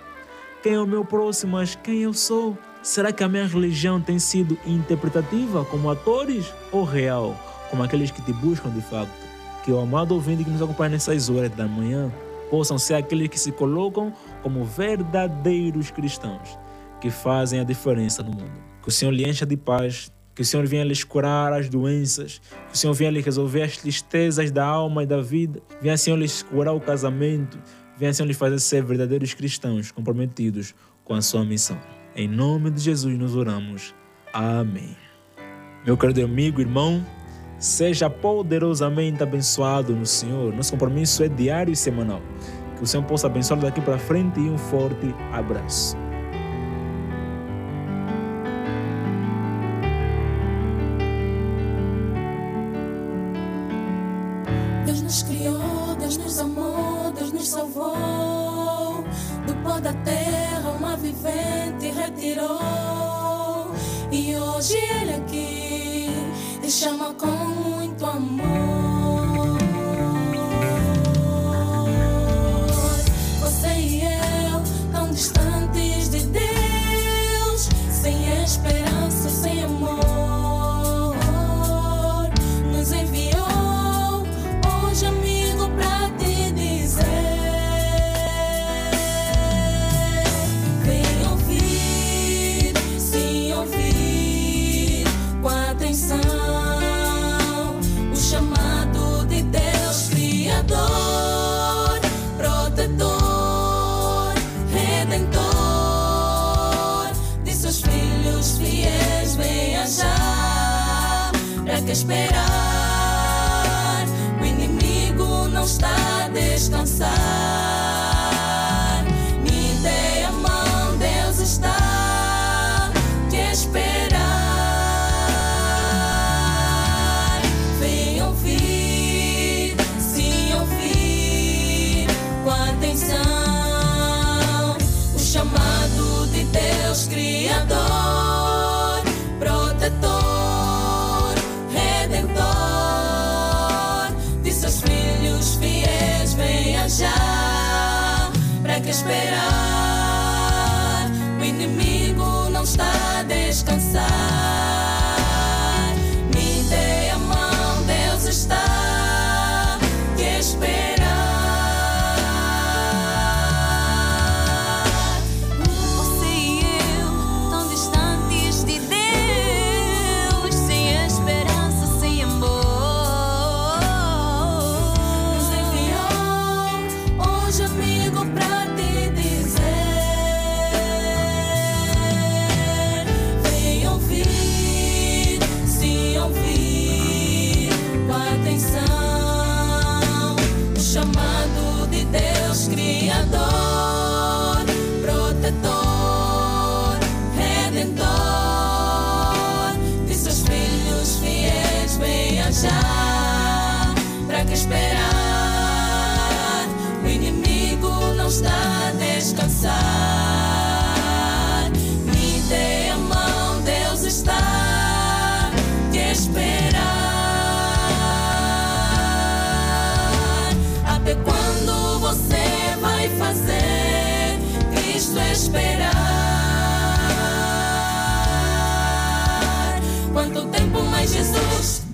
quem é o meu próximo, mas quem eu sou. Será que a minha religião tem sido interpretativa como atores ou real, como aqueles que te buscam de facto? Que o amado ouvinte que nos acompanha nessas horas da manhã possam ser aqueles que se colocam como verdadeiros cristãos, que fazem a diferença no mundo. Que o Senhor lhe encha de paz. Que o Senhor venha lhes curar as doenças. Que o Senhor venha lhe resolver as tristezas da alma e da vida. Venha, Senhor, lhes curar o casamento. Venha, Senhor, lhes fazer ser verdadeiros cristãos comprometidos com a sua missão. Em nome de Jesus nos oramos. Amém. Meu querido amigo, irmão, seja poderosamente abençoado no Senhor. Nosso compromisso é diário e semanal. Que o Senhor possa abençoá-lo daqui para frente e um forte abraço. Esperar? O inimigo não está a descansar. Me dê a mão, Deus está te esperar. Vem ouvir, sim ouvir com atenção o chamado de Deus Criador, esperar? Esperar? Quanto tempo mais Jesus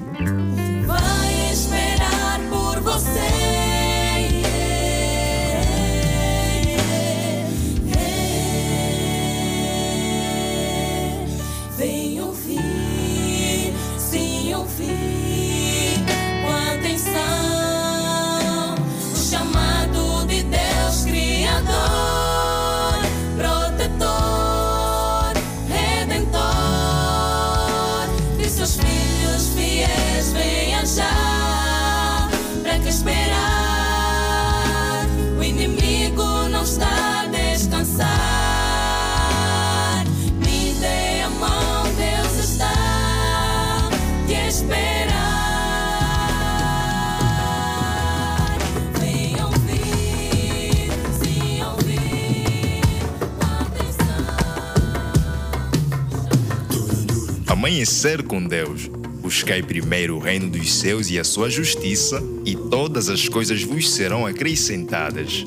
Amanhecer com Deus. Buscai primeiro o reino dos céus e a sua justiça, e todas as coisas vos serão acrescentadas.